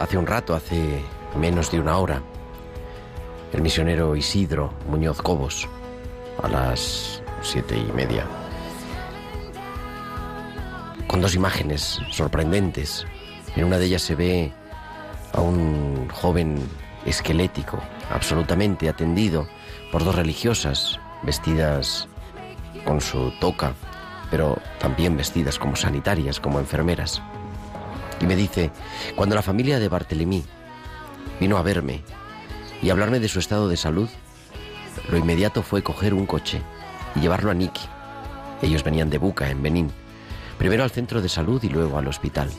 Hace un rato, hace menos de una hora, el misionero Isidro Muñoz Cobos, a las siete y media, con dos imágenes sorprendentes. En una de ellas se ve a un joven esquelético, absolutamente atendido por dos religiosas vestidas con su toca, pero también vestidas como sanitarias, como enfermeras. Y me dice, cuando la familia de Bartelemí vino a verme y hablarme de su estado de salud, lo inmediato fue coger un coche y llevarlo a Niki. Ellos venían de Buca, en Benín, primero al centro de salud y luego al hospital,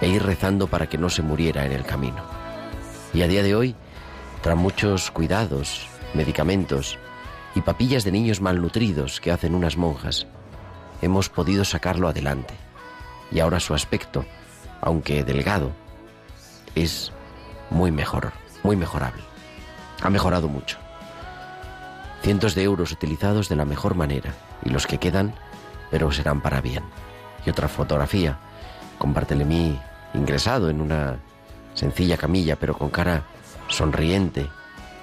e ir rezando para que no se muriera en el camino. Y a día de hoy, tras muchos cuidados, medicamentos y papillas de niños malnutridos que hacen unas monjas, hemos podido sacarlo adelante. Y ahora su aspecto, aunque delgado, es muy mejor, muy mejorable. Ha mejorado mucho. Cientos de euros utilizados de la mejor manera y los que quedan, pero serán para bien. Y otra fotografía con Bartelemí ingresado en una sencilla camilla, pero con cara sonriente,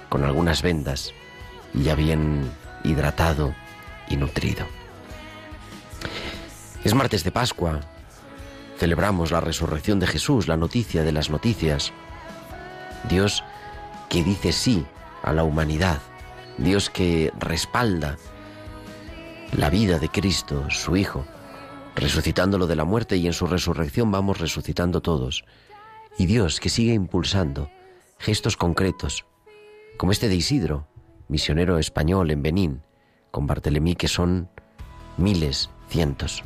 con algunas vendas y ya bien hidratado y nutrido. Es martes de Pascua. Celebramos la resurrección de Jesús, la noticia de las noticias. Dios que dice sí a la humanidad. Dios que respalda la vida de Cristo, su Hijo, resucitándolo de la muerte y en su resurrección vamos resucitando todos. Y Dios que sigue impulsando gestos concretos, como este de Isidro, misionero español en Benín, con Bartelemí, que son miles, cientos.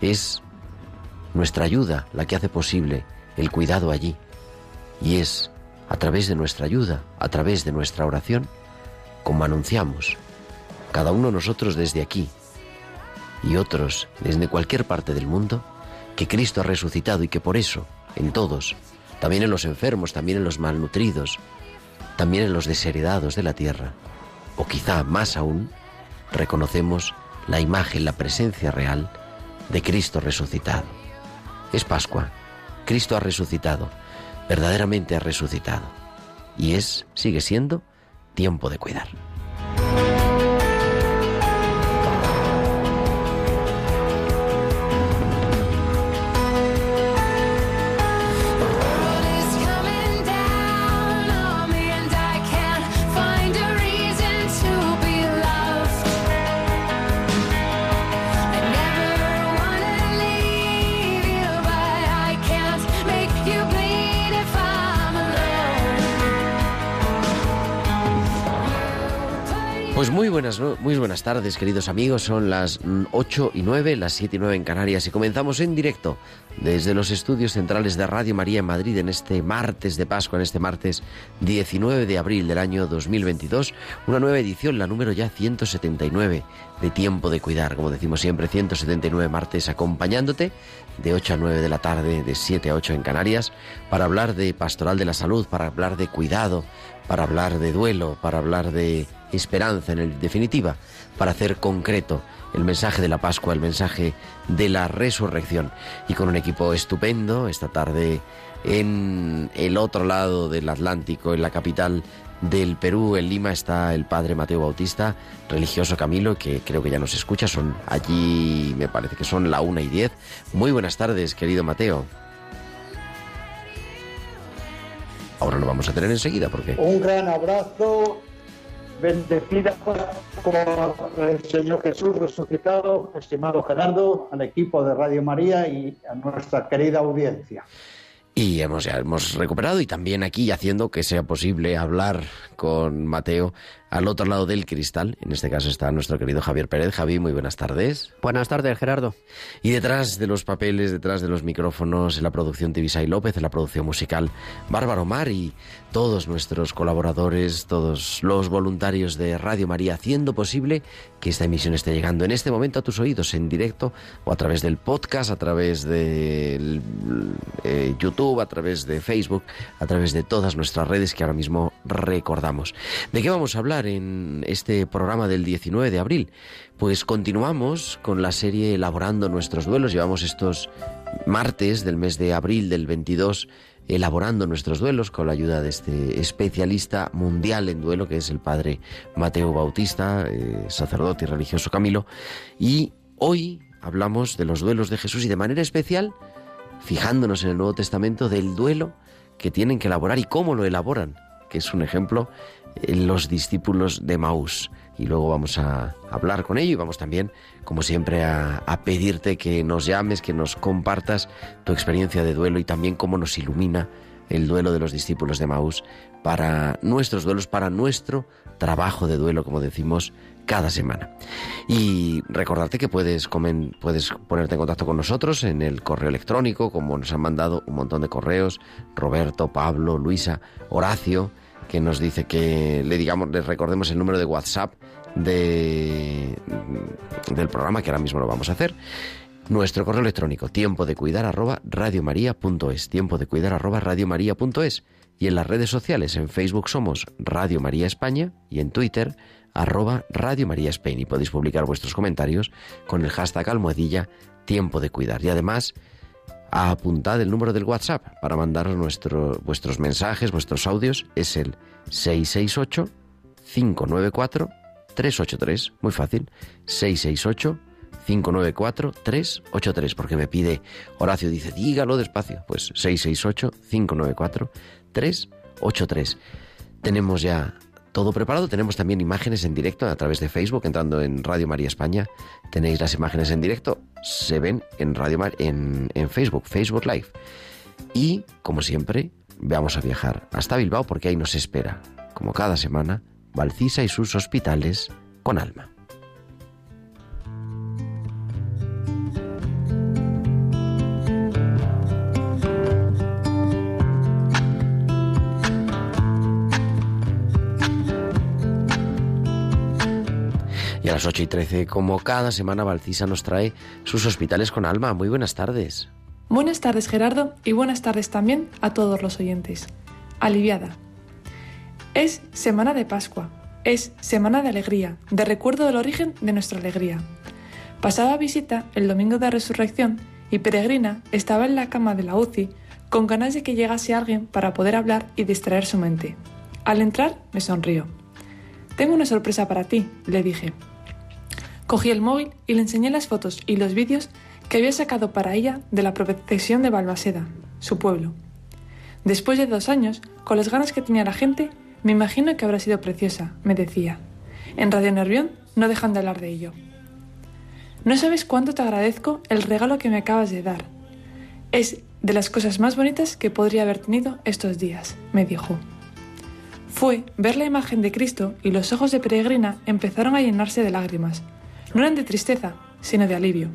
Es nuestra ayuda la que hace posible el cuidado allí. Y es a través de nuestra ayuda, a través de nuestra oración, como anunciamos, cada uno de nosotros desde aquí y otros desde cualquier parte del mundo, que Cristo ha resucitado y que por eso, en todos, también en los enfermos, también en los malnutridos, también en los desheredados de la tierra, o quizá más aún, reconocemos la imagen, la presencia real de Cristo resucitado. Es Pascua, Cristo ha resucitado, verdaderamente ha resucitado, y es, sigue siendo, tiempo de cuidar. Muy buenas, muy buenas tardes, queridos amigos. Son las mm, 8 y 9, las 7 y 9 en Canarias y comenzamos en directo desde los estudios centrales de Radio María en Madrid en este martes de Pascua, en este martes 19 de abril del año 2022. Una nueva edición, la número ya 179 de Tiempo de Cuidar. Como decimos siempre, 179 martes acompañándote de 8 a 9 de la tarde, de 7 a 8 en Canarias, para hablar de pastoral de la salud, para hablar de cuidado, para hablar de duelo, para hablar de esperanza, en definitiva, para hacer concreto el mensaje de la Pascua, el mensaje de la resurrección. Y con un equipo estupendo, esta tarde en el otro lado del Atlántico, en la capital del Perú, en Lima, está el padre Mateo Bautista, religioso Camilo, que creo que ya nos escucha. Son allí, me parece que son la una y diez. Muy buenas tardes, querido Mateo. Ahora lo vamos a tener enseguida porque... Un gran abrazo, bendecida por el Señor Jesús resucitado, estimado Gerardo, al equipo de Radio María y a nuestra querida audiencia. Y hemos, ya hemos recuperado y también aquí haciendo que sea posible hablar con Mateo al otro lado del cristal. En este caso está nuestro querido Javier Pérez. Javi, muy buenas tardes. Buenas tardes, Gerardo. Y detrás de los papeles, detrás de los micrófonos, en la producción Tibisay López, en la producción musical Bárbaro Mar y todos nuestros colaboradores, todos los voluntarios de Radio María, haciendo posible que esta emisión esté llegando en este momento a tus oídos en directo o a través del podcast, a través de eh, YouTube, a través de Facebook, a través de todas nuestras redes que ahora mismo recordamos. ¿De qué vamos a hablar en este programa del 19 de abril? Pues continuamos con la serie Elaborando nuestros duelos. Llevamos estos martes del mes de abril del 22 elaborando nuestros duelos con la ayuda de este especialista mundial en duelo que es el padre Mateo Bautista, eh, sacerdote y religioso Camilo. Y hoy hablamos de los duelos de Jesús y de manera especial, fijándonos en el Nuevo Testamento, del duelo que tienen que elaborar y cómo lo elaboran, que es un ejemplo los discípulos de Maús. Y luego vamos a hablar con ello y vamos también, como siempre, a, pedirte que nos llames, que nos compartas tu experiencia de duelo y también cómo nos ilumina el duelo de los discípulos de Maús para nuestros duelos, para nuestro trabajo de duelo, como decimos cada semana. Y recordarte que puedes, comen, puedes ponerte en contacto con nosotros en el correo electrónico, como nos han mandado un montón de correos, Roberto, Pablo, Luisa, Horacio, que nos dice que le digamos, le recordemos el número de WhatsApp de, del programa, que ahora mismo lo vamos a hacer. Nuestro correo electrónico, tiempo de cuidar arroba radiomaria.es, tiempo de cuidar arroba radiomaria.es. Y en las redes sociales, en Facebook somos Radio María España y en Twitter arroba Radio María Spain. Y podéis publicar vuestros comentarios con el hashtag almohadilla tiempo de cuidar. Y además, apuntad el número del WhatsApp para mandaros nuestro, vuestros mensajes, vuestros audios. Es el 668 594 383. Muy fácil. 668 594 383. Porque me pide Horacio, dice, dígalo despacio. Pues 668 594 383. Tenemos ya todo preparado. Tenemos también imágenes en directo a través de Facebook, entrando en Radio María España. Tenéis las imágenes en directo, se ven en Radio Mar en, en Facebook, Facebook Live. Y, como siempre, vamos a viajar hasta Bilbao porque ahí nos espera, como cada semana, Valcisa y sus hospitales con alma. A las 8 y 13, como cada semana, Valcisa nos trae sus hospitales con alma. Muy buenas tardes. Buenas tardes, Gerardo, y buenas tardes también a todos los oyentes. Aliviada. Es semana de Pascua, es semana de alegría, de recuerdo del origen de nuestra alegría. Pasaba visita el domingo de resurrección y Peregrina estaba en la cama de la UCI con ganas de que llegase alguien para poder hablar y distraer su mente. Al entrar me sonrió. Tengo una sorpresa para ti, le dije. Cogí el móvil y le enseñé las fotos y los vídeos que había sacado para ella de la procesión de Balmaseda, su pueblo. Después de dos años, con las ganas que tenía la gente, me imagino que habrá sido preciosa, me decía. En Radio Nervión no dejan de hablar de ello. No sabes cuánto te agradezco el regalo que me acabas de dar. Es de las cosas más bonitas que podría haber tenido estos días, me dijo. Fue ver la imagen de Cristo y los ojos de Peregrina empezaron a llenarse de lágrimas. No eran de tristeza, sino de alivio.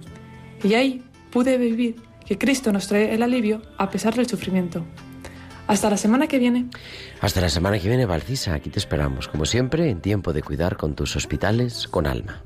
Y ahí pude vivir que Cristo nos trae el alivio a pesar del sufrimiento. Hasta la semana que viene. Hasta la semana que viene, Valcisa. Aquí te esperamos, como siempre, en tiempo de cuidar con tus hospitales con alma.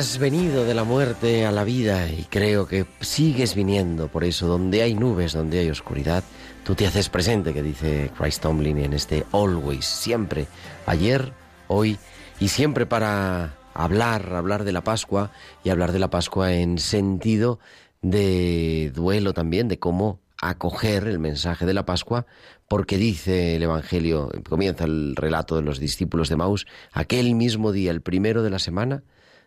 Has venido de la muerte a la vida y creo que sigues viniendo. Por eso, donde hay nubes, donde hay oscuridad, tú te haces presente, que dice Christ Tomlin en este Always, siempre, ayer, hoy y siempre para hablar, hablar de la Pascua y hablar de la Pascua en sentido de duelo también, de cómo acoger el mensaje de la Pascua, porque dice el Evangelio, comienza el relato de los discípulos de Maús, aquel mismo día, el primero de la semana,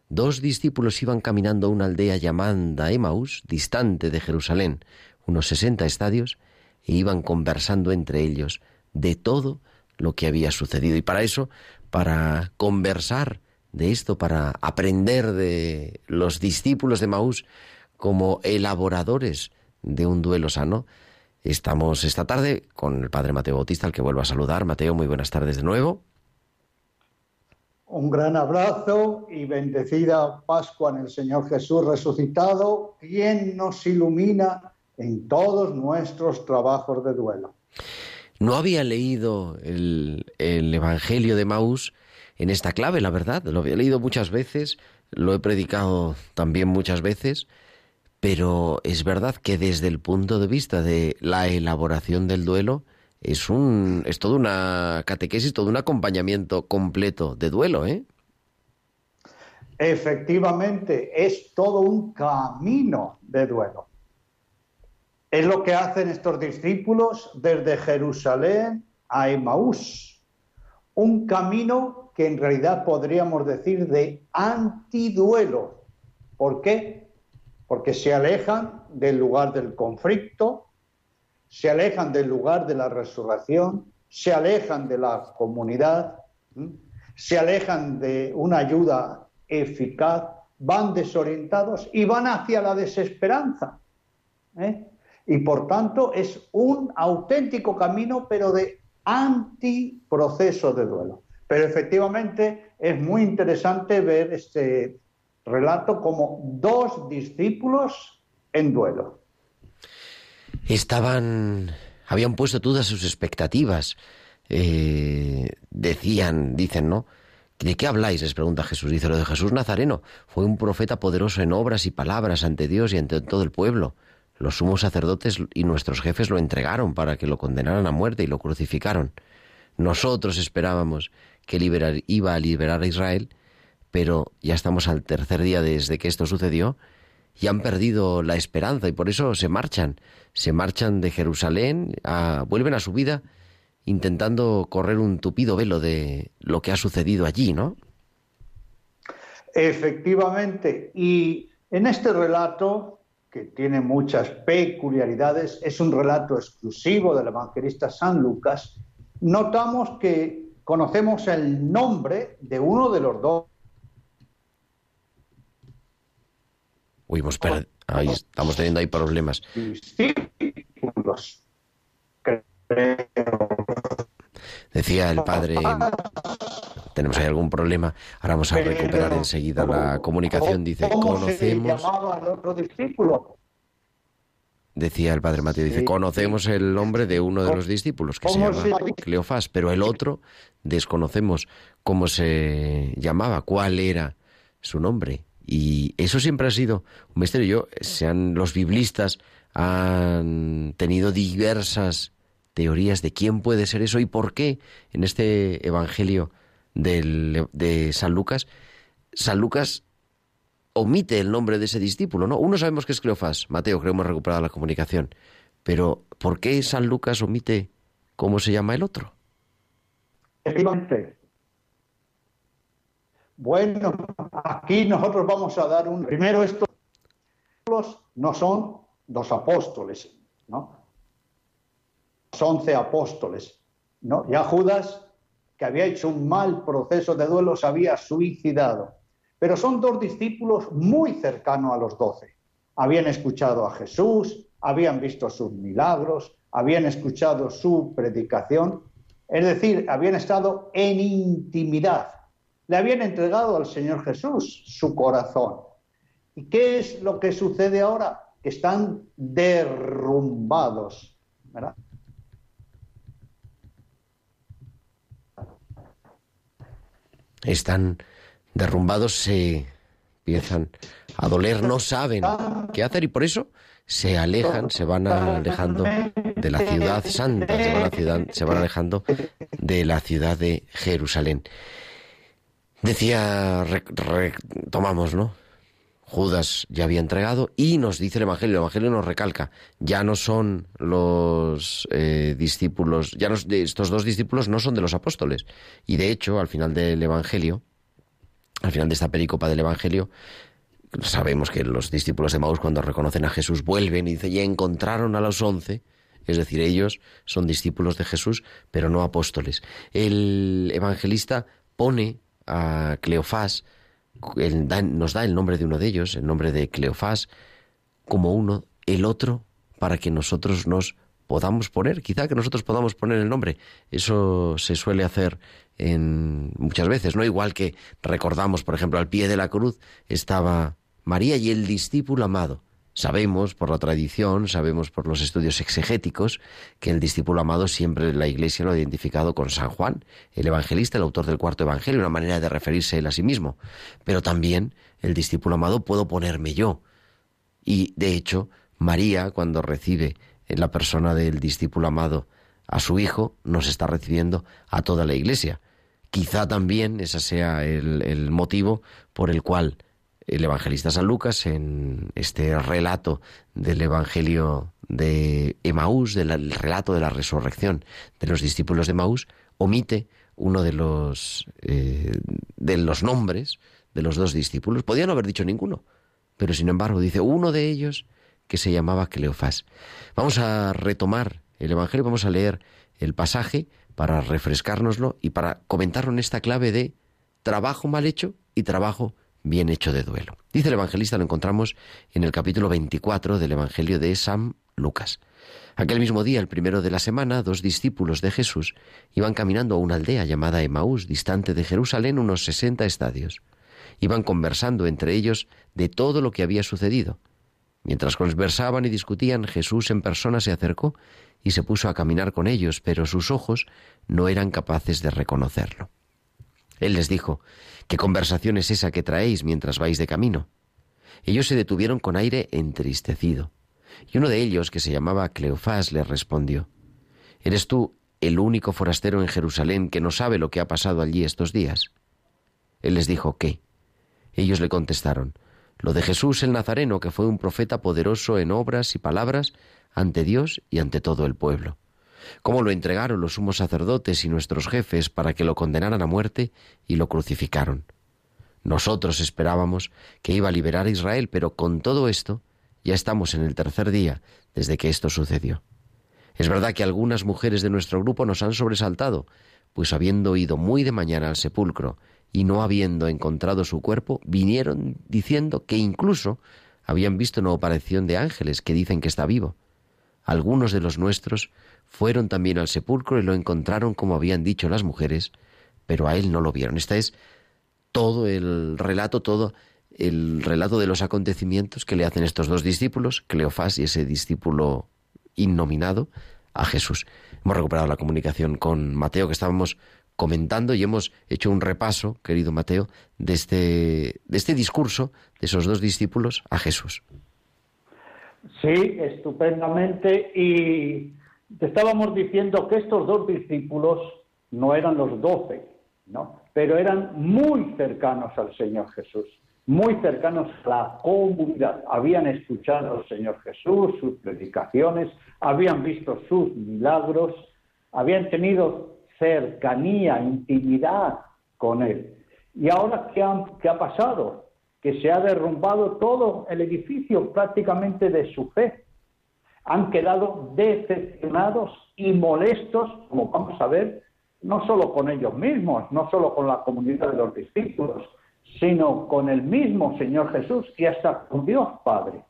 dos discípulos iban caminando a una aldea llamada Emaús, distante de Jerusalén, unos sesenta estadios, e iban conversando entre ellos de todo lo que había sucedido. Y para eso, para conversar de esto, para aprender de los discípulos de Maús como elaboradores de un duelo sano, estamos esta tarde con el Padre Mateo Bautista, al que vuelvo a saludar. Mateo, muy buenas tardes de nuevo. Un gran abrazo y bendecida Pascua en el Señor Jesús resucitado, quien nos ilumina en todos nuestros trabajos de duelo. No había leído el, el Evangelio de Maús en esta clave, la verdad. Lo había leído muchas veces, lo he predicado también muchas veces, pero es verdad que desde el punto de vista de la elaboración del duelo, es un es toda una catequesis, todo un acompañamiento completo de duelo, ¿eh? Efectivamente, es todo un camino de duelo. Es lo que hacen estos discípulos desde Jerusalén a Emaús. Un camino que en realidad podríamos decir de antiduelo. ¿Por qué? Porque se alejan del lugar del conflicto, se alejan del lugar de la resurrección, se alejan de la comunidad, se alejan de una ayuda eficaz, van desorientados y van hacia la desesperanza. ¿eh? Y por tanto es un auténtico camino, pero de antiproceso de duelo. Pero efectivamente es muy interesante ver este relato como dos discípulos en duelo. Estaban, habían puesto todas sus expectativas. Eh, decían, dicen, ¿no? ¿De qué habláis? Les pregunta Jesús. Dice lo de Jesús Nazareno. Fue un profeta poderoso en obras y palabras ante Dios y ante todo el pueblo. Los sumos sacerdotes y nuestros jefes lo entregaron para que lo condenaran a muerte y lo crucificaron. Nosotros esperábamos que iba a liberar a Israel, pero ya estamos al tercer día desde que esto sucedió y han perdido la esperanza y por eso se marchan. Se marchan de Jerusalén, a, vuelven a su vida intentando correr un tupido velo de lo que ha sucedido allí, ¿no? Efectivamente, y en este relato, que tiene muchas peculiaridades, es un relato exclusivo del evangelista San Lucas, notamos que conocemos el nombre de uno de los dos. Uy, hemos per- ahí estamos teniendo ahí problemas. Decía el padre, tenemos ahí algún problema, ahora vamos a recuperar enseguida la comunicación. Dice, ¿Cómo se conocemos... decía el padre Mateo, dice, conocemos el nombre de uno de los discípulos, que se ¿Cómo llama se llama? Cleofás, pero el otro desconocemos cómo se llamaba, cuál era su nombre. Y eso siempre ha sido un misterio. Yo, sean los biblistas han tenido diversas teorías de quién puede ser eso y por qué en este evangelio de San Lucas, San Lucas omite el nombre de ese discípulo, ¿no? Uno sabemos que es Cleofás, Mateo, creo hemos recuperado la comunicación, pero ¿por qué San Lucas omite cómo se llama el otro? Bueno, aquí nosotros vamos a dar un... Primero, estos no son dos apóstoles, ¿no? Los once apóstoles, ¿no? Ya Judas, que había hecho un mal proceso de duelo, se había suicidado. Pero son dos discípulos muy cercanos a los doce. Habían escuchado a Jesús, habían visto sus milagros, habían escuchado su predicación, es decir, habían estado en intimidad. Le habían entregado al Señor Jesús su corazón. ¿Y qué es lo que sucede ahora? Que están derrumbados. ¿verdad? Están derrumbados, se empiezan a doler, no saben qué hacer y por eso se alejan, se van alejando de la ciudad santa, se van, ciudad- se van alejando de la ciudad de Jerusalén. Decía, re- retomamos, ¿no? Judas ya había entregado y nos dice el Evangelio, el Evangelio nos recalca, ya no son los eh, discípulos, ya no, estos dos discípulos no son de los apóstoles. Y de hecho, al final del Evangelio, al final de esta pericopa del Evangelio, sabemos que los discípulos de Maús cuando reconocen a Jesús vuelven y dicen, y encontraron a los once, es decir, ellos son discípulos de Jesús, pero no apóstoles. El evangelista pone a Cleofás, nos da el nombre de uno de ellos, el nombre de Cleofás, como uno, el otro, para que nosotros nos podamos poner, quizá que nosotros podamos poner el nombre. Eso se suele hacer en muchas veces, ¿no? Igual que recordamos, por ejemplo, al pie de la cruz estaba María y el discípulo amado. Sabemos por la tradición, sabemos por los estudios exegéticos, que el discípulo amado siempre la Iglesia lo ha identificado con San Juan, el evangelista, el autor del cuarto evangelio, una manera de referirse él a sí mismo. Pero también el discípulo amado puedo ponerme yo. Y de hecho, María, cuando recibe en la persona del discípulo amado a su hijo, nos está recibiendo a toda la Iglesia. Quizá también ese sea el, el motivo por el cual el evangelista San Lucas, en este relato del Evangelio de Emaús, del relato de la resurrección de los discípulos de Emaús, omite uno de los, eh, de los nombres de los dos discípulos. Podía no haber dicho ninguno, pero sin embargo dice uno de ellos que se llamaba Cleofás. Vamos a retomar el Evangelio, vamos a leer el pasaje para refrescárnoslo y para comentarlo en esta clave de trabajo mal hecho y trabajo bien hecho de duelo. Dice el evangelista, lo encontramos en el capítulo 24 del Evangelio de San Lucas. Aquel mismo día, el primero de la semana, dos discípulos de Jesús iban caminando a una aldea llamada Emaús, distante de Jerusalén unos sesenta estadios. Iban conversando entre ellos de todo lo que había sucedido. Mientras conversaban y discutían, Jesús en persona se acercó y se puso a caminar con ellos, pero sus ojos no eran capaces de reconocerlo. Él les dijo, ¿qué conversación es esa que traéis mientras vais de camino? Ellos se detuvieron con aire entristecido, y uno de ellos, que se llamaba Cleofás, les respondió, ¿Eres tú el único forastero en Jerusalén que no sabe lo que ha pasado allí estos días? Él les dijo, ¿qué? Ellos le contestaron, lo de Jesús el Nazareno, que fue un profeta poderoso en obras y palabras ante Dios y ante todo el pueblo. Cómo lo entregaron los sumos sacerdotes y nuestros jefes para que lo condenaran a muerte y lo crucificaron. Nosotros esperábamos que iba a liberar a Israel, pero con todo esto ya estamos en el tercer día desde que esto sucedió. Es verdad que algunas mujeres de nuestro grupo nos han sobresaltado, pues habiendo ido muy de mañana al sepulcro y no habiendo encontrado su cuerpo, vinieron diciendo que incluso habían visto una aparición de ángeles que dicen que está vivo. Algunos de los nuestros fueron también al sepulcro y lo encontraron como habían dicho las mujeres, pero a él no lo vieron. Esta es todo el relato, todo el relato de los acontecimientos que le hacen estos dos discípulos, Cleofás y ese discípulo innominado, a Jesús. Hemos recuperado la comunicación con Mateo que estábamos comentando y hemos hecho un repaso, querido Mateo, de este, de este discurso de esos dos discípulos a Jesús. Sí, estupendamente. Y estábamos diciendo que estos dos discípulos no eran los doce, ¿no? Pero eran muy cercanos al Señor Jesús, muy cercanos a la comunidad. Habían escuchado al Señor Jesús, sus predicaciones, habían visto sus milagros, habían tenido cercanía, intimidad con Él. ¿Y ahora qué, qué ha pasado? Que se ha derrumbado todo el edificio prácticamente de su fe. Han quedado decepcionados y molestos, como vamos a ver, no solo con ellos mismos, no solo con la comunidad de los discípulos, sino con el mismo Señor Jesús y hasta con Dios Padre.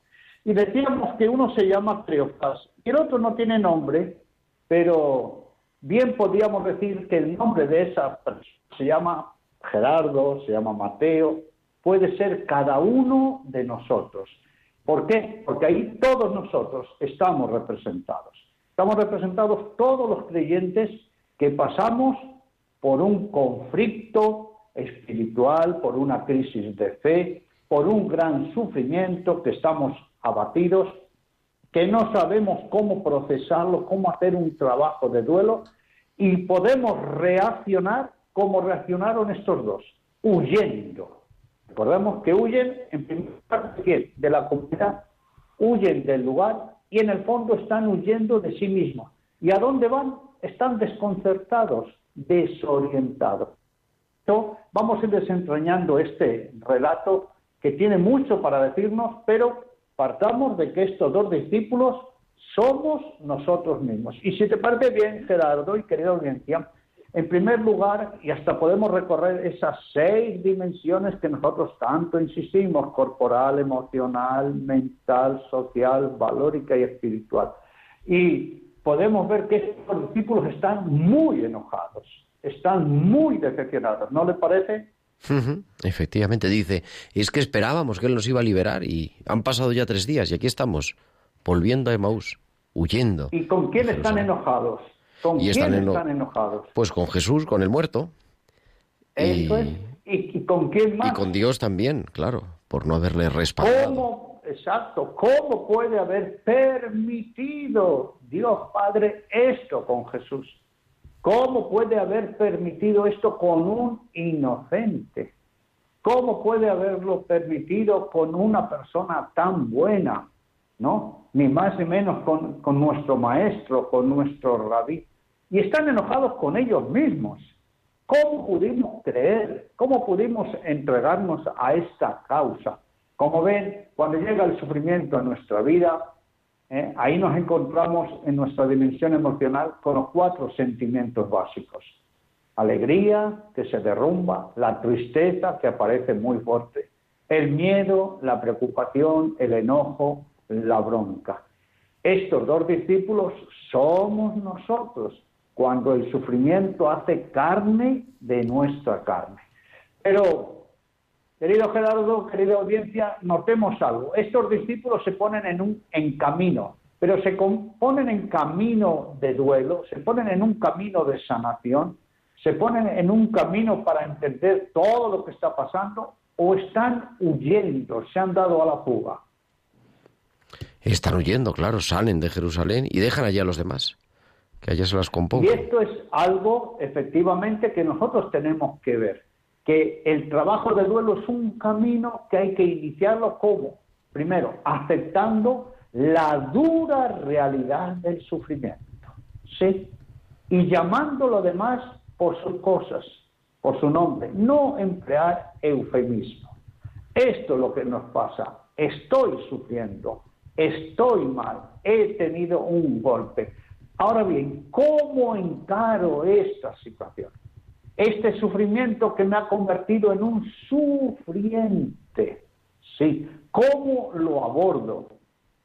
Y decíamos que uno se llama Cleofás y el otro no tiene nombre, pero Bien podríamos decir que el nombre de esa persona se llama Gerardo, se llama Mateo, puede ser cada uno de nosotros. ¿Por qué? Porque ahí todos nosotros estamos representados. Estamos representados todos los creyentes que pasamos por un conflicto espiritual, por una crisis de fe, por un gran sufrimiento, que estamos abatidos, que no sabemos cómo procesarlo, cómo hacer un trabajo de duelo y podemos reaccionar como reaccionaron estos dos, huyendo. Recordemos que huyen en primer lugar de la comunidad, huyen del lugar y en el fondo están huyendo de sí mismos. ¿Y a dónde van? Están desconcertados, desorientados. Entonces, vamos a ir desentrañando este relato que tiene mucho para decirnos, pero partamos de que estos dos discípulos somos nosotros mismos. Y si te parece bien, Gerardo y querida audiencia, en primer lugar, y hasta podemos recorrer esas seis dimensiones que nosotros tanto insistimos, corporal, emocional, mental, social, valórica y espiritual. Y podemos ver que estos discípulos están muy enojados, están muy decepcionados, ¿no le parece? Efectivamente, dice, es que esperábamos que Él nos iba a liberar y han pasado ya tres días y aquí estamos, volviendo a Emaús, huyendo. ¿Y con quién están enojados? ¿Con quién están, enojados? Pues con Jesús, con el muerto. Eso y... es. ¿Y, con quién más? Y con Dios también, claro, por no haberle respaldado. ¿Cómo, exacto, cómo puede haber permitido Dios Padre esto con Jesús? ¿Cómo puede haber permitido esto con un inocente? ¿Cómo puede haberlo permitido con una persona tan buena? ¿No? Ni más ni menos con, con nuestro maestro, con nuestro rabí. Y están enojados con ellos mismos. ¿Cómo pudimos creer? ¿Cómo pudimos entregarnos a esta causa? Como ven, cuando llega el sufrimiento en nuestra vida, ¿eh? Ahí nos encontramos en nuestra dimensión emocional con los cuatro sentimientos básicos. Alegría, que se derrumba, la tristeza, que aparece muy fuerte, el miedo, la preocupación, el enojo, la bronca. Estos dos discípulos somos nosotros cuando el sufrimiento hace carne de nuestra carne. Pero Querido Gerardo, querida audiencia, notemos algo. Estos discípulos se ponen en un en camino, pero se ponen en camino de duelo, se ponen en un camino de sanación, se ponen en un camino para entender todo lo que está pasando o están huyendo, se han dado a la fuga. Están huyendo, claro, salen de Jerusalén y dejan allá a los demás, que allá se las compongan. Y esto es algo, efectivamente, que nosotros tenemos que ver que el trabajo de duelo es un camino que hay que iniciarlo como, primero, aceptando la dura realidad del sufrimiento, ¿sí? Y llamando lo demás por sus cosas, por su nombre, no emplear eufemismo. Esto es lo que nos pasa. Estoy sufriendo, estoy mal, he tenido un golpe. Ahora bien, ¿cómo encaro esta situación? este sufrimiento que me ha convertido en un sufriente. Sí, ¿cómo lo abordo?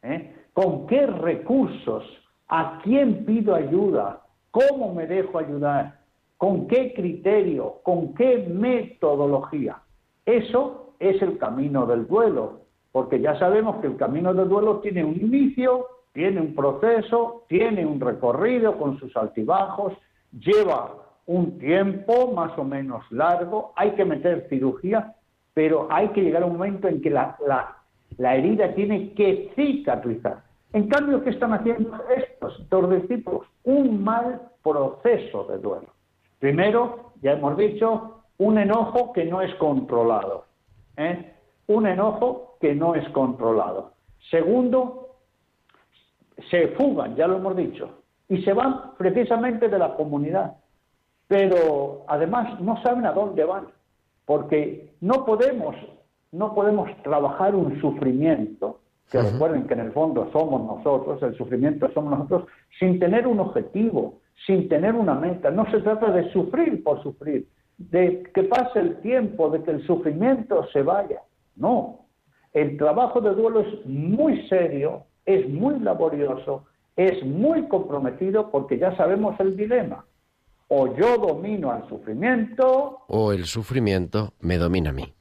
¿Eh? ¿Con qué recursos? ¿A quién pido ayuda? ¿Cómo me dejo ayudar? ¿Con qué criterio? ¿Con qué metodología? Eso es el camino del duelo, porque ya sabemos que el camino del duelo tiene un inicio, tiene un proceso, tiene un recorrido con sus altibajos, lleva un tiempo más o menos largo, hay que meter cirugía, pero hay que llegar a un momento en que la, la, la herida tiene que cicatrizar. En cambio, ¿qué están haciendo estos dos discípulos? Un mal proceso de duelo. Primero, ya hemos dicho, un enojo que no es controlado. ¿eh? Un enojo que no es controlado. Segundo, se fugan, ya lo hemos dicho, y se van precisamente de la comunidad. Pero además no saben a dónde van, porque no podemos, no podemos trabajar un sufrimiento, que recuerden que en el fondo somos nosotros, el sufrimiento somos nosotros, sin tener un objetivo, sin tener una meta. No se trata de sufrir por sufrir, de que pase el tiempo, de que el sufrimiento se vaya. No. El trabajo de duelo es muy serio, es muy laborioso, es muy comprometido porque ya sabemos el dilema. O yo domino al sufrimiento. O el sufrimiento me domina a mí.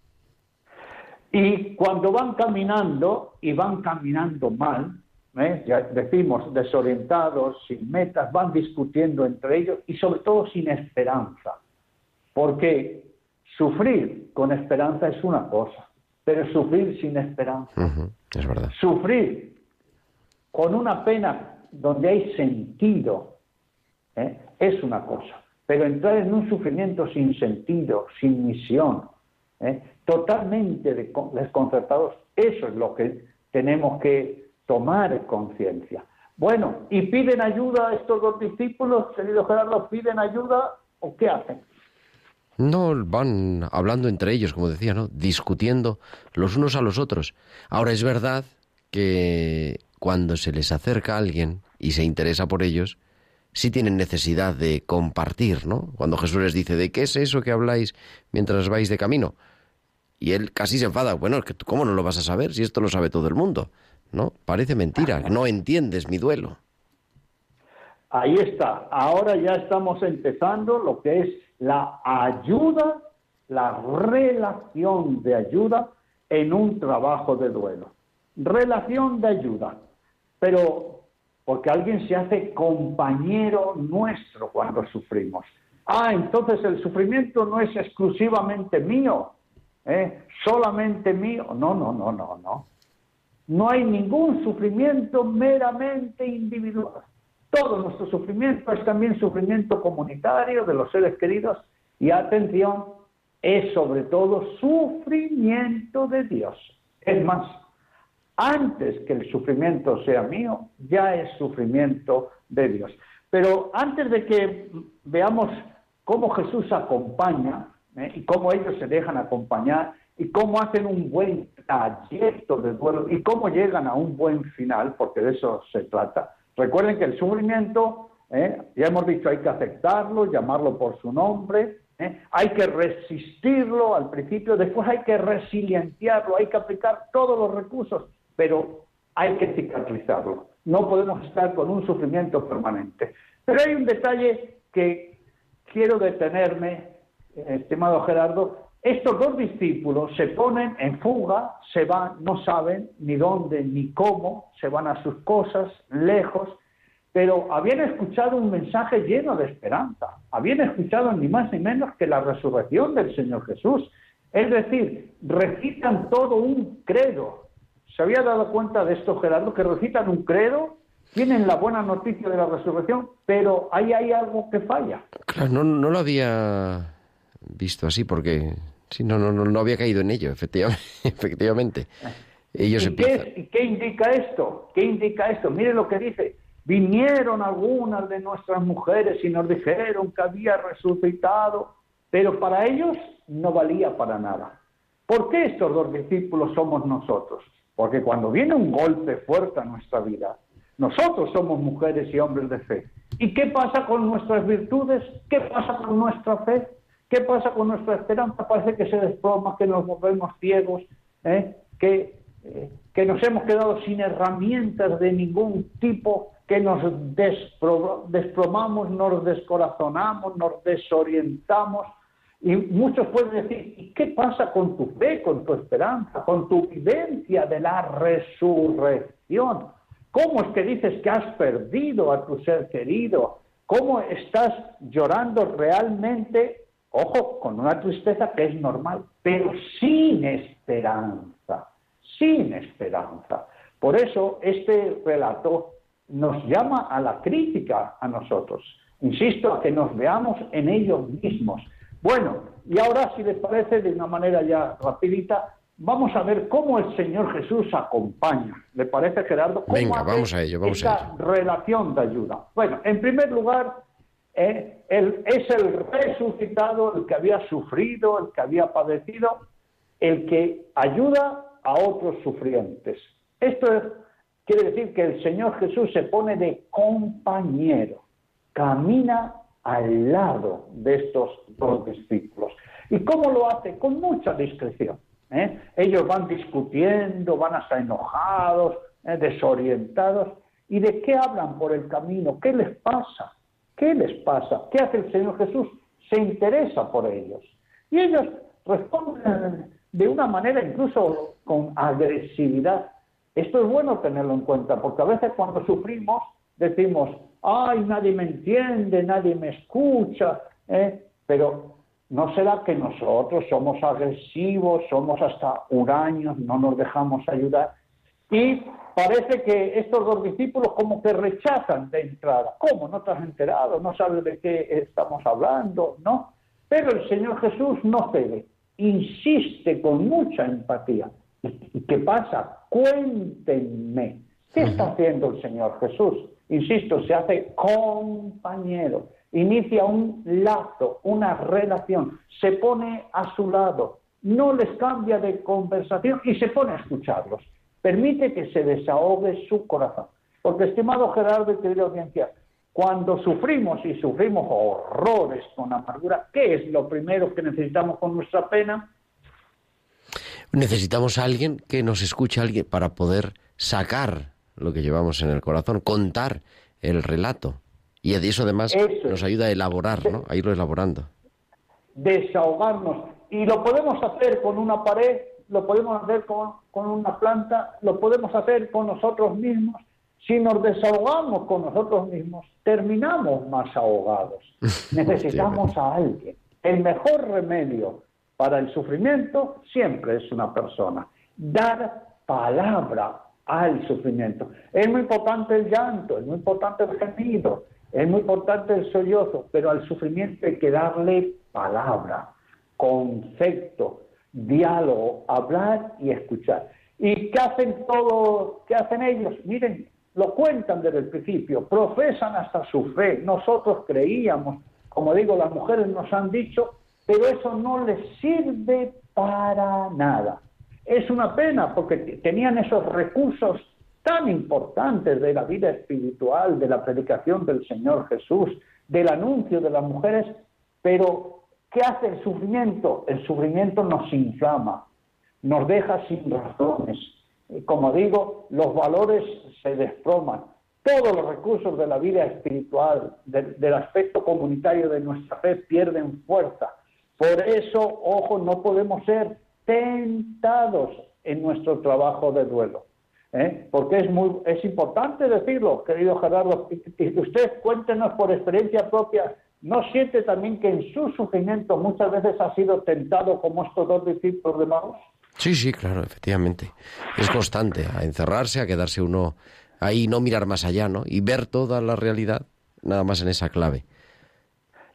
Y cuando van caminando y van caminando mal, ¿eh? ya decimos desorientados, sin metas, van discutiendo entre ellos y sobre todo sin esperanza. Porque sufrir con esperanza es una cosa, pero sufrir sin esperanza, es verdad. sufrir con una pena donde hay sentido, ¿eh? es una cosa, pero entrar en un sufrimiento sin sentido, sin misión, ¿eh? totalmente desconcertados, eso es lo que tenemos que tomar conciencia. Bueno, ¿y piden ayuda a estos dos discípulos, querido Gerardo? ¿Piden ayuda o qué hacen? No, van hablando entre ellos, como decía, ¿no? Discutiendo los unos a los otros. Ahora es verdad que cuando se les acerca a alguien y se interesa por ellos, sí tienen necesidad de compartir, ¿no? Cuando Jesús les dice, ¿de qué es eso que habláis mientras vais de camino? Y él casi se enfada, bueno, ¿cómo no lo vas a saber si esto lo sabe todo el mundo? ¿No? Parece mentira, no entiendes mi duelo. Ahí está, ahora ya estamos empezando lo que es la ayuda, la relación de ayuda en un trabajo de duelo. Relación de ayuda, pero porque alguien se hace compañero nuestro cuando sufrimos. Ah, entonces el sufrimiento no es exclusivamente mío, ¿eh? solamente mío. No, no, no, no, no. No hay ningún sufrimiento meramente individual. Todo nuestro sufrimiento es también sufrimiento comunitario de los seres queridos y atención, es sobre todo sufrimiento de Dios. Es más, antes que el sufrimiento sea mío, ya es sufrimiento de Dios. Pero antes de que veamos cómo Jesús acompaña ¿eh? y cómo ellos se dejan acompañar y cómo hacen un buen trayecto de duelo y cómo llegan a un buen final, porque de eso se trata. Recuerden que el sufrimiento, ¿eh? ya hemos dicho, hay que aceptarlo, llamarlo por su nombre, ¿eh? hay que resistirlo al principio, después hay que resilientearlo, hay que aplicar todos los recursos pero hay que cicatrizarlo. No podemos estar con un sufrimiento permanente. Pero hay un detalle que quiero detenerme, estimado Gerardo. Estos dos discípulos se ponen en fuga, se van, no saben ni dónde ni cómo, se van a sus cosas, lejos, pero habían escuchado un mensaje lleno de esperanza. Habían escuchado ni más ni menos que la resurrección del Señor Jesús. Es decir, recitan todo un credo, ¿Se había dado cuenta de esto, Gerardo, que recitan un credo, tienen la buena noticia de la resurrección, pero ahí hay algo que falla? Claro, no, no lo había visto así porque sí, no, no, no, había caído en ello, efectivamente. efectivamente. Ellos ¿Y, qué, qué indica esto? ¿Qué indica esto? Mire lo que dice. Vinieron algunas de nuestras mujeres y nos dijeron que había resucitado, pero para ellos no valía para nada. ¿Por qué estos dos discípulos somos nosotros? Porque cuando viene un golpe fuerte a nuestra vida, nosotros somos mujeres y hombres de fe. ¿Y qué pasa con nuestras virtudes? ¿Qué pasa con nuestra fe? ¿Qué pasa con nuestra esperanza? Parece que se desploma, que nos volvemos ciegos, ¿eh? que, eh, que nos hemos quedado sin herramientas de ningún tipo, que nos desplomamos, nos descorazonamos, nos desorientamos. Y muchos pueden decir, ¿y qué pasa con tu fe, con tu esperanza, con tu vivencia de la resurrección? ¿Cómo es que dices que has perdido a tu ser querido? ¿Cómo estás llorando realmente? Ojo, con una tristeza que es normal, pero sin esperanza, sin esperanza. Por eso este relato nos llama a la crítica a nosotros. Insisto, a que nos veamos en ellos mismos. Bueno, y ahora, si les parece, de una manera ya rapidita, vamos a ver cómo el Señor Jesús acompaña. ¿Le parece, Gerardo? ¿Cómo Venga, vamos a ello, vamos a esta relación de ayuda. Bueno, en primer lugar, eh, es el resucitado, el que había sufrido, el que había padecido, el que ayuda a otros sufrientes. Esto es- quiere decir que el Señor Jesús se pone de compañero, camina al lado de estos dos discípulos. ¿Y cómo lo hace? Con mucha discreción. ¿eh? Ellos van discutiendo, van hasta enojados, ¿eh? desorientados. ¿Y de qué hablan por el camino? ¿Qué les pasa? ¿Qué les pasa? ¿Qué hace el Señor Jesús? Se interesa por ellos. Y ellos responden de una manera incluso con agresividad. Esto es bueno tenerlo en cuenta, porque a veces cuando sufrimos decimos, ay, nadie me entiende, nadie me escucha, ¿eh? pero ¿no será que nosotros somos agresivos, somos hasta huraños, no nos dejamos ayudar? Y parece que estos dos discípulos como que rechazan de entrada. ¿Cómo? ¿No te has enterado? ¿No sabes de qué estamos hablando? ¿No? Pero el Señor Jesús no cede, insiste con mucha empatía. ¿Y qué pasa? Cuéntenme. ¿Qué está haciendo el Señor Jesús? Insisto, se hace compañero, inicia un lazo, una relación, se pone a su lado, no les cambia de conversación y se pone a escucharlos. Permite que se desahogue su corazón. Porque, estimado Gerardo y querida audiencia, cuando sufrimos y sufrimos horrores con amargura, ¿qué es lo primero que necesitamos con nuestra pena? Necesitamos a alguien que nos escuche, alguien para poder sacar lo que llevamos en el corazón, contar el relato. Y eso además Eso. nos ayuda a elaborar, ¿no? A irlo elaborando. desahogarnos. Y lo podemos hacer con una pared, lo podemos hacer con, con una planta, lo podemos hacer con nosotros mismos. Si nos desahogamos con nosotros mismos, terminamos más ahogados. Necesitamos a alguien. El mejor remedio para el sufrimiento siempre es una persona. Dar palabra al sufrimiento. Es muy importante el llanto, es muy importante el gemido, es muy importante el sollozo, pero al sufrimiento hay que darle palabra, concepto, diálogo, hablar y escuchar. ¿Y qué hacen todos, qué hacen ellos? Miren, lo cuentan desde el principio, profesan hasta su fe. Nosotros creíamos, como digo, las mujeres nos han dicho, pero eso no les sirve para nada. Es una pena porque tenían esos recursos tan importantes de la vida espiritual, de la predicación del Señor Jesús, del anuncio de las mujeres, pero ¿qué hace el sufrimiento? El sufrimiento nos inflama, nos deja sin razones. Y como digo, los valores se desploman. Todos los recursos de la vida espiritual, de- del aspecto comunitario de nuestra fe, pierden fuerza. Por eso, ojo, no podemos ser tentados en nuestro trabajo de duelo. ¿eh? Porque es, muy, es importante decirlo, querido Gerardo. y- Usted cuéntenos por experiencia propia, ¿no siente también que en su sufrimiento muchas veces ha sido tentado como estos dos discípulos de Maús? Sí, sí, claro, efectivamente. Es constante, a encerrarse, a quedarse uno ahí, no mirar más allá, ¿no? Y ver toda la realidad nada más en esa clave.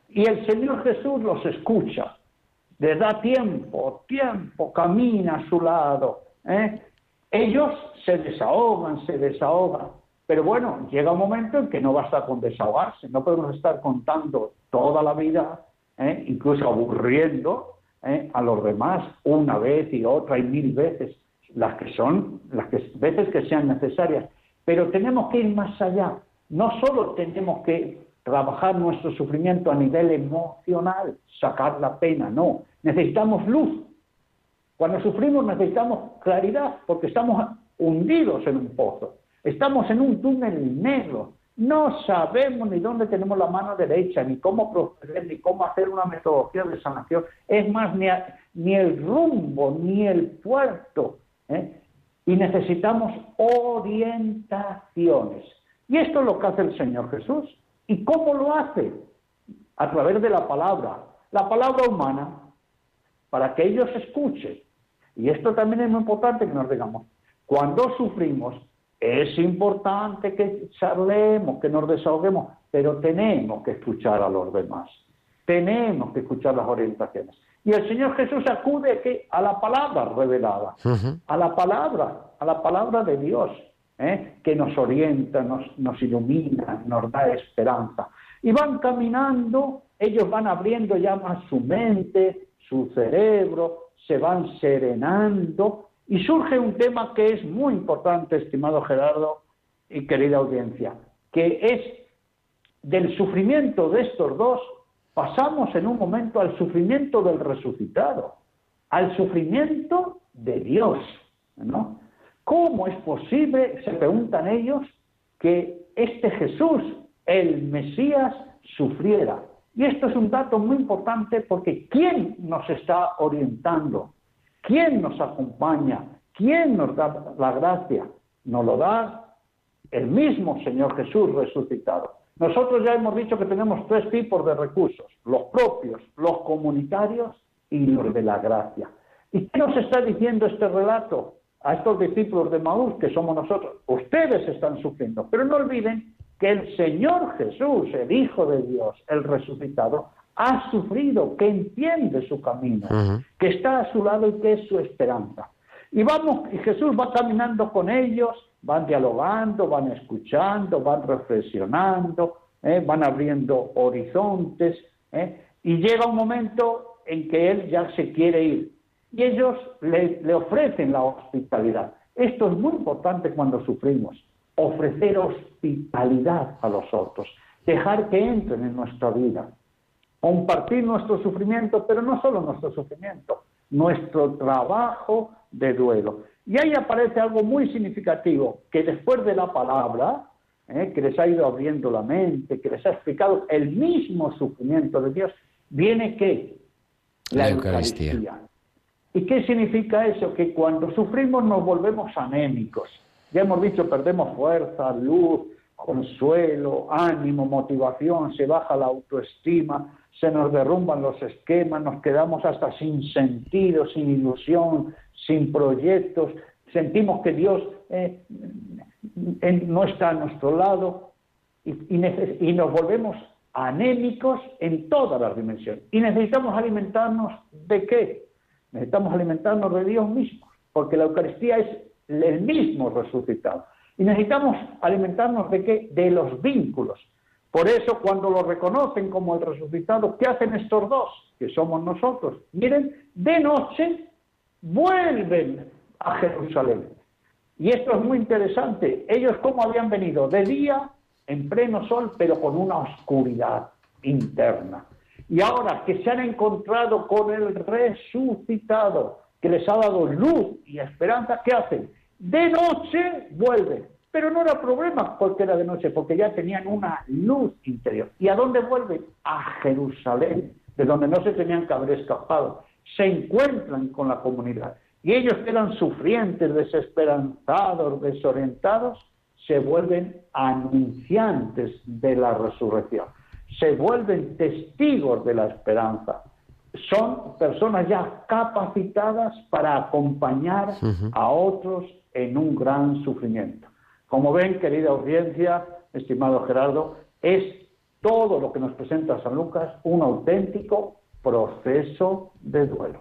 Y el Señor Jesús los escucha, les da tiempo, tiempo, camina a su lado. ¿eh? Ellos se desahogan, se desahogan. Pero bueno, llega un momento en que no basta con desahogarse, no podemos estar contando toda la vida, ¿eh? incluso aburriendo ¿eh? a los demás una vez y otra y mil veces, las que son, las que, veces que sean necesarias. Pero tenemos que ir más allá. No solo tenemos que trabajar nuestro sufrimiento a nivel emocional, sacar la pena, no. Necesitamos luz. Cuando sufrimos necesitamos claridad porque estamos hundidos en un pozo. Estamos en un túnel negro No sabemos ni dónde tenemos la mano derecha, ni cómo proceder, ni cómo hacer una metodología de sanación. Es más, ni, el rumbo, ni el puerto. ¿eh? Y necesitamos orientaciones. Y esto es lo que hace el Señor Jesús. ¿Y cómo lo hace? A través de la palabra. La palabra humana, para que ellos escuchen. Y esto también es muy importante que nos digamos. Cuando sufrimos, es importante que charlemos, que nos desahoguemos, pero tenemos que escuchar a los demás. Tenemos que escuchar las orientaciones. Y el Señor Jesús acude ¿qué? a la palabra revelada, a la palabra, a la palabra de Dios, ¿eh? que nos orienta, nos, nos ilumina, nos da esperanza. Y van caminando, ellos van abriendo ya más su mente, su cerebro, se van serenando y surge un tema que es muy importante, estimado Gerardo y querida audiencia, que es del sufrimiento de estos dos, pasamos en un momento al sufrimiento del resucitado, al sufrimiento de Dios, ¿no? ¿Cómo es posible, se preguntan ellos, que este Jesús, el Mesías, sufriera? Y esto es un dato muy importante porque ¿quién nos está orientando? ¿Quién nos acompaña? ¿Quién nos da la gracia? Nos lo da el mismo Señor Jesús resucitado. Nosotros ya hemos dicho que tenemos tres tipos de recursos, los propios, los comunitarios y los de la gracia. ¿Y qué nos está diciendo este relato a estos discípulos de Maús, que somos nosotros? Ustedes están sufriendo, pero no olviden que el Señor Jesús, el Hijo de Dios, el resucitado, ha sufrido, que entiende su camino, que está a su lado y que es su esperanza. Y vamos, y Jesús va caminando con ellos, van dialogando, van escuchando, van reflexionando, ¿eh? van abriendo horizontes, ¿eh? y llega un momento en que él ya se quiere ir. Y ellos le, le ofrecen la hospitalidad. Esto es muy importante cuando sufrimos, ofrecer hospitalidad a los otros, dejar que entren en nuestra vida, compartir nuestro sufrimiento, pero no solo nuestro sufrimiento, nuestro trabajo de duelo. Y ahí aparece algo muy significativo, que después de la palabra, ¿eh? que les ha ido abriendo la mente, que les ha explicado el mismo sufrimiento de Dios, viene que La Eucaristía. ¿Y qué significa eso? Que cuando sufrimos nos volvemos anémicos. Ya hemos dicho, perdemos fuerza, luz, consuelo, ánimo, motivación, se baja la autoestima, se nos derrumban los esquemas, nos quedamos hasta sin sentido, sin ilusión, sin proyectos, sentimos que Dios eh, no está a nuestro lado y, y nos volvemos anémicos en todas las dimensiones. Y necesitamos alimentarnos de qué? Necesitamos alimentarnos de Dios mismo, porque la Eucaristía es el mismo resucitado. Y necesitamos alimentarnos de qué? De los vínculos. Por eso cuando lo reconocen como el resucitado, ¿qué hacen estos dos? Que somos nosotros. Miren, de noche vuelven a Jerusalén. Y esto es muy interesante. Ellos cómo habían venido de día, en pleno sol, pero con una oscuridad interna. Y ahora que se han encontrado con el resucitado, que les ha dado luz y esperanza, ¿qué hacen? De noche vuelven. Pero no era problema porque era de noche, porque ya tenían una luz interior. ¿Y a dónde vuelven? A Jerusalén, de donde no se tenían que haber escapado. Se encuentran con la comunidad. Y ellos que eran sufrientes, desesperanzados, desorientados, se vuelven anunciantes de la resurrección. Se vuelven testigos de la esperanza. Son personas ya capacitadas para acompañar a otros en un gran sufrimiento. Como ven, querida audiencia, estimado Gerardo, es todo lo que nos presenta San Lucas un auténtico proceso de duelo.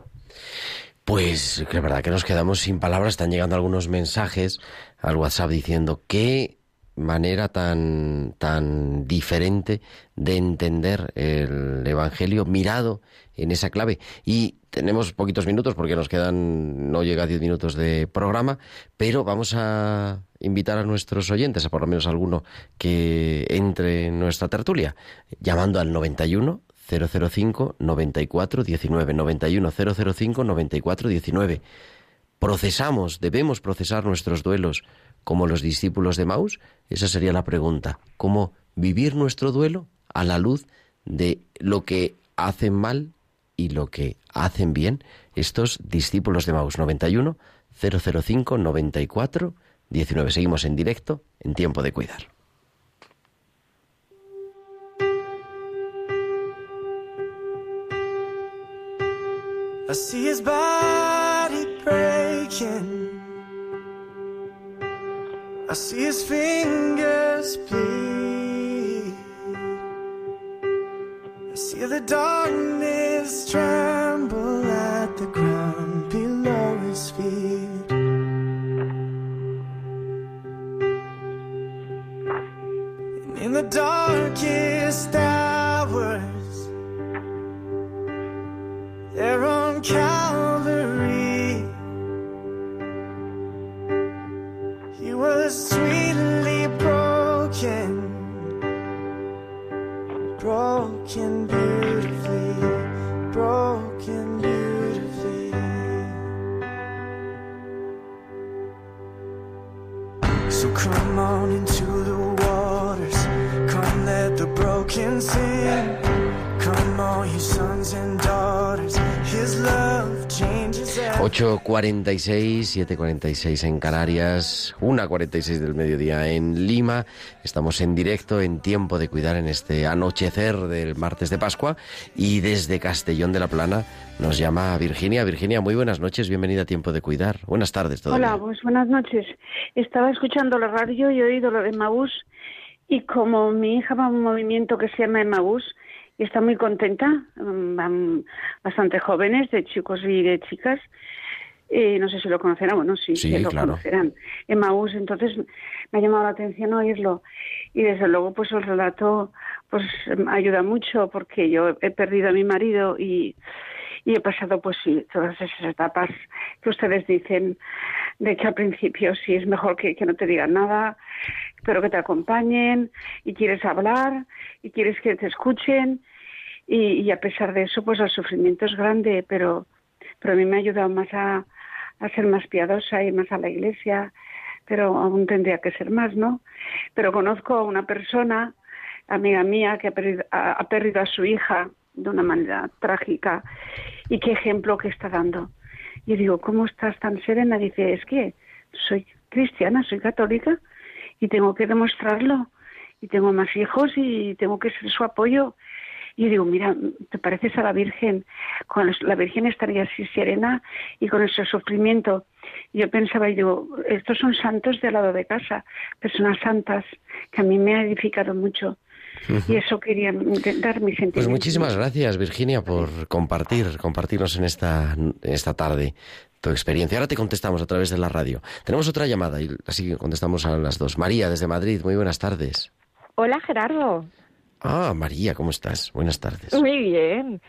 Pues que es verdad que nos quedamos sin palabras, están llegando algunos mensajes al WhatsApp diciendo qué manera tan tan diferente de entender el evangelio mirado en esa clave. Y tenemos poquitos minutos porque nos quedan no llega a 10 minutos de programa, pero vamos a invitar a nuestros oyentes, a por lo menos alguno que entre en nuestra tertulia, llamando al 91 005 94 19 91 005 94 19 procesamos, debemos procesar nuestros duelos como los discípulos de Maús? Esa sería la pregunta. ¿Cómo vivir nuestro duelo a la luz de lo que hacen mal y lo que hacen bien estos discípulos de Maús? 91 005 94 19. Seguimos en directo en tiempo de cuidar. Breaking. I see his fingers bleed. I see the darkness tremble at the ground below his feet. And in the darkest hours, there on Calvary, was sweetly broken, broken beautifully, 8.46, 7.46 en Canarias, 1.46 del mediodía en Lima. Estamos en directo en Tiempo de Cuidar en este anochecer del martes de Pascua y desde Castellón de la Plana nos llama Virginia. Virginia, muy buenas noches, bienvenida a Tiempo de Cuidar. Buenas tardes todavía. Hola, pues buenas noches. Estaba escuchando la radio y he oído lo de Maús y como mi hija va a un movimiento que se llama Maús y está muy contenta, mm, van bastante jóvenes, de chicos y de chicas, eh, no sé si lo conocerán, bueno, sí, Sí, lo claro. conocerán. Emmaús, entonces me ha llamado la atención oírlo y desde luego pues el relato pues ayuda mucho porque yo he perdido a mi marido y, y he pasado pues sí, todas esas etapas que ustedes dicen de que al principio sí es mejor que, que no te digan nada, pero que te acompañen y quieres hablar y quieres que te escuchen y, y a pesar de eso pues el sufrimiento es grande, pero pero a mí me ha ayudado más a, a ser más piadosa y más a la iglesia, pero aún tendría que ser más, ¿no? Pero conozco a una persona, amiga mía, que ha perdido, ha, ha perdido a su hija de una manera trágica y qué ejemplo que está dando. Y digo, ¿cómo estás tan serena? Dice, es que soy cristiana, soy católica y tengo que demostrarlo y tengo más hijos y tengo que ser su apoyo. Y yo digo, mira, te pareces a la Virgen, con la Virgen estaría así serena y con ese sufrimiento. Yo pensaba, y digo, estos son santos de al lado de casa, personas santas, que a mí me ha edificado mucho. Y eso quería dar mi sentimiento. Pues muchísimas gracias, Virginia, por compartir, compartirnos en esta, en esta tarde tu experiencia. Ahora te contestamos a través de la radio. Tenemos otra llamada y así que contestamos a las dos. María, desde Madrid, muy buenas tardes. Hola Gerardo, Ah, María, ¿cómo estás? Buenas tardes. muy bien.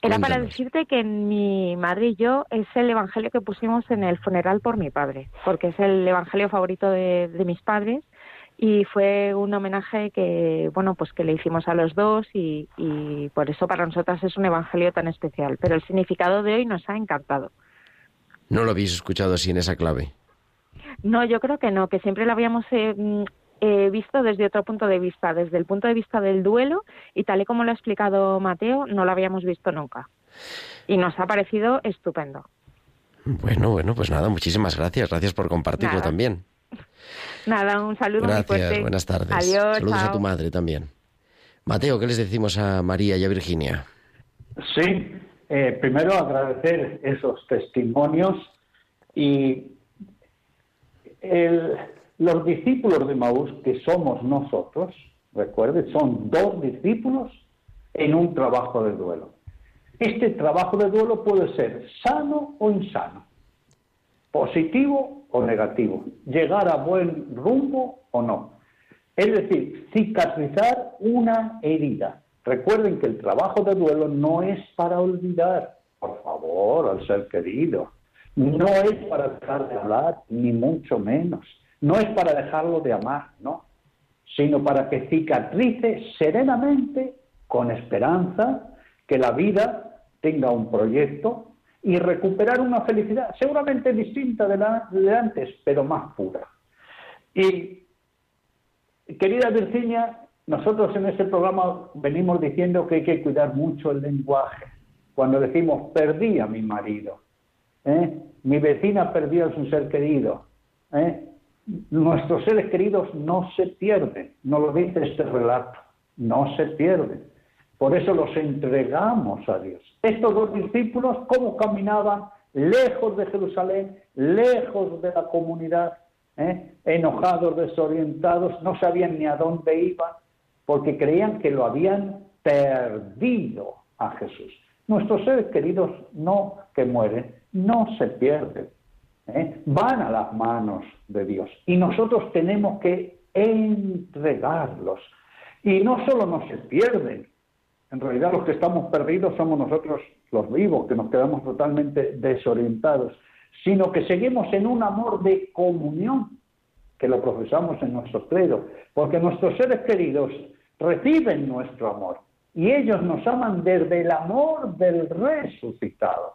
Era para decirte que mi madre y yo es el evangelio que pusimos en el funeral por mi padre, porque es el evangelio favorito de, de mis padres y fue un homenaje que bueno pues que le hicimos a los dos y, y por eso para nosotras es un evangelio tan especial. Pero el significado de hoy nos ha encantado. No lo habéis escuchado así en esa clave. No, yo creo que no, que siempre lo habíamos eh, eh, visto desde otro punto de vista, desde el punto de vista del duelo y tal y como lo ha explicado Mateo, no lo habíamos visto nunca. Y nos ha parecido estupendo. Bueno, bueno, pues nada, muchísimas gracias. Gracias por compartirlo Nada. también. Nada, un saludo muy Gracias, fuerte. buenas tardes. Adiós, Saludos a tu madre también. Mateo, ¿qué les decimos a María y a Virginia? Sí, eh, primero agradecer esos testimonios y el- los discípulos de Maús, que somos nosotros, recuerde, son dos discípulos en un trabajo de duelo. Este trabajo de duelo puede ser sano o insano, positivo o negativo, llegar a buen rumbo o no. Es decir, cicatrizar una herida. Recuerden que el trabajo de duelo no es para olvidar, por favor, al ser querido. No es para dejar de hablar, ni mucho menos. No es para dejarlo de amar, no. Sino para que cicatrice serenamente, con esperanza, que la vida tenga un proyecto y recuperar una felicidad seguramente distinta de la de antes, pero más pura. Y, querida Virginia, nosotros en este programa venimos diciendo que hay que cuidar mucho el lenguaje. Cuando decimos perdí a mi marido, ¿eh? mi vecina perdió a su ser querido, ¿eh? Nuestros seres queridos no se pierden, no lo dice este relato, no se pierden. Por eso los entregamos a Dios. Estos dos discípulos, ¿cómo caminaban lejos de Jerusalén, lejos de la comunidad, ¿eh? enojados, desorientados, no sabían ni a dónde iban, porque creían que lo habían perdido a Jesús. Nuestros seres queridos no que mueren, no se pierden, ¿eh? van a las manos de Dios y nosotros tenemos que entregarlos. Y no solo no se pierden, en realidad los que estamos perdidos somos nosotros los vivos, que nos quedamos totalmente desorientados, sino que seguimos en un amor de comunión, que lo profesamos en nuestro credo, porque nuestros seres queridos reciben nuestro amor y ellos nos aman desde el amor del resucitado.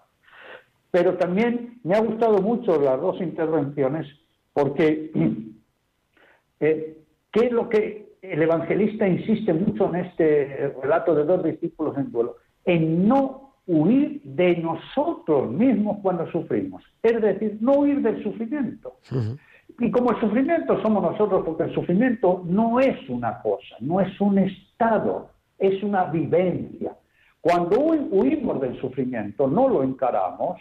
Pero también me ha gustado mucho las dos intervenciones porque eh, ¿qué es lo que el evangelista insiste mucho en este relato de dos discípulos en duelo? En no huir de nosotros mismos cuando sufrimos. Es decir, no huir del sufrimiento. Y como el sufrimiento somos nosotros, porque el sufrimiento no es una cosa, no es un estado, es una vivencia. Cuando huimos del sufrimiento, no lo encaramos,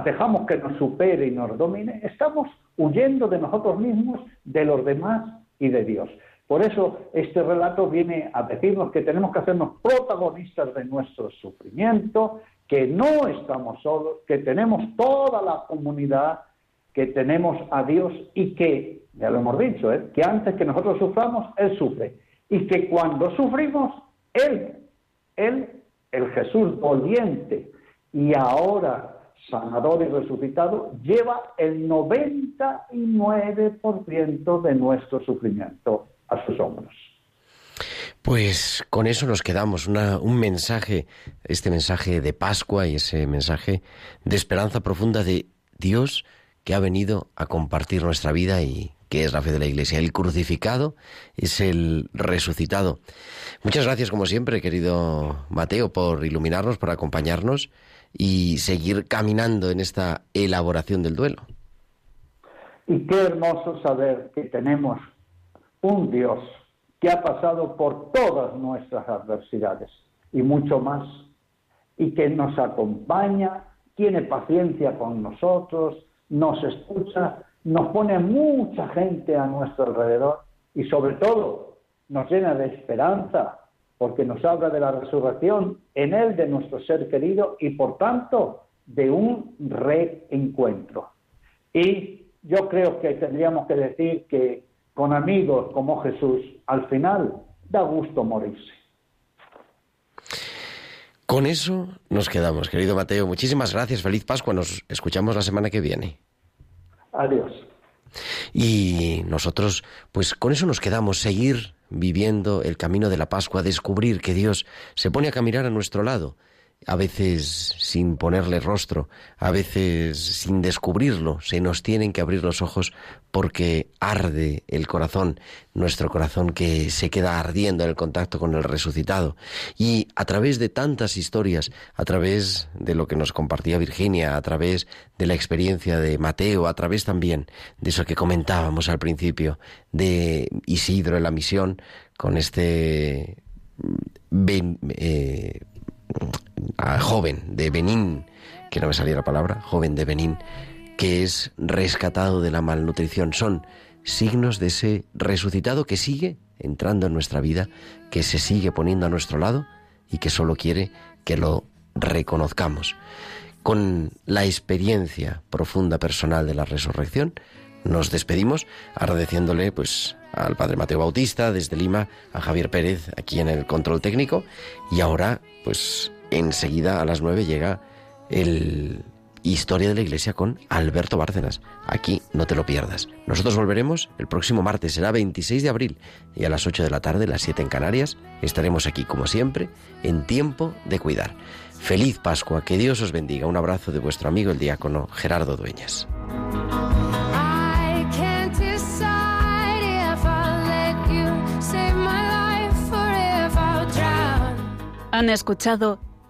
dejamos que nos supere y nos domine, estamos huyendo de nosotros mismos, de los demás y de Dios. Por eso este relato viene a decirnos que tenemos que hacernos protagonistas de nuestro sufrimiento, que no estamos solos, que tenemos toda la comunidad, que tenemos a Dios y que, ya lo hemos dicho, ¿eh? que antes que nosotros suframos, Él sufre. Y que cuando sufrimos, Él, Él, el Jesús doliente y ahora sanador y resucitado, lleva el 99% de nuestro sufrimiento a sus hombros. Pues con eso nos quedamos, un mensaje, este mensaje de Pascua y ese mensaje de esperanza profunda de Dios que ha venido a compartir nuestra vida y que es la fe de la Iglesia. El crucificado es el resucitado. Muchas gracias, como siempre, querido Mateo, por iluminarnos, por acompañarnos y seguir caminando en esta elaboración del duelo. Y qué hermoso saber que tenemos un Dios que ha pasado por todas nuestras adversidades y mucho más, y que nos acompaña, tiene paciencia con nosotros, nos escucha, nos pone mucha gente a nuestro alrededor y sobre todo nos llena de esperanza porque nos habla de la resurrección en él de nuestro ser querido y por tanto de un reencuentro. Y yo creo que tendríamos que decir que con amigos como Jesús, al final da gusto morirse. Con eso nos quedamos, querido Mateo. Muchísimas gracias. Feliz Pascua. Nos escuchamos la semana que viene. Adiós. Y nosotros, pues con eso nos quedamos, seguir viviendo el camino de la Pascua, descubrir que Dios se pone a caminar a nuestro lado, a veces sin ponerle rostro, a veces sin descubrirlo, se nos tienen que abrir los ojos porque arde el corazón, nuestro corazón que se queda ardiendo en el contacto con el resucitado. Y a través de tantas historias, a través de lo que nos compartía Virginia, a través de la experiencia de Mateo, a través también de eso que comentábamos al principio, de Isidro en la misión, con este... Eh, joven de Benín, que no me salía la palabra, joven de Benín, que es rescatado de la malnutrición. Son signos de ese resucitado que sigue entrando en nuestra vida, que se sigue poniendo a nuestro lado y que solo quiere que lo reconozcamos. Con la experiencia profunda personal de la resurrección, nos despedimos agradeciéndole pues al padre Mateo Bautista desde Lima, a Javier Pérez aquí en el control técnico y ahora pues enseguida a las nueve llega el Historia de la Iglesia con Alberto Bárcenas. Aquí no te lo pierdas. Nosotros volveremos el próximo martes, será 26 de abril, y a las 8 de la tarde, las 7 en Canarias, estaremos aquí como siempre, en tiempo de cuidar. Feliz Pascua, que Dios os bendiga. Un abrazo de vuestro amigo el diácono Gerardo Dueñas. Han escuchado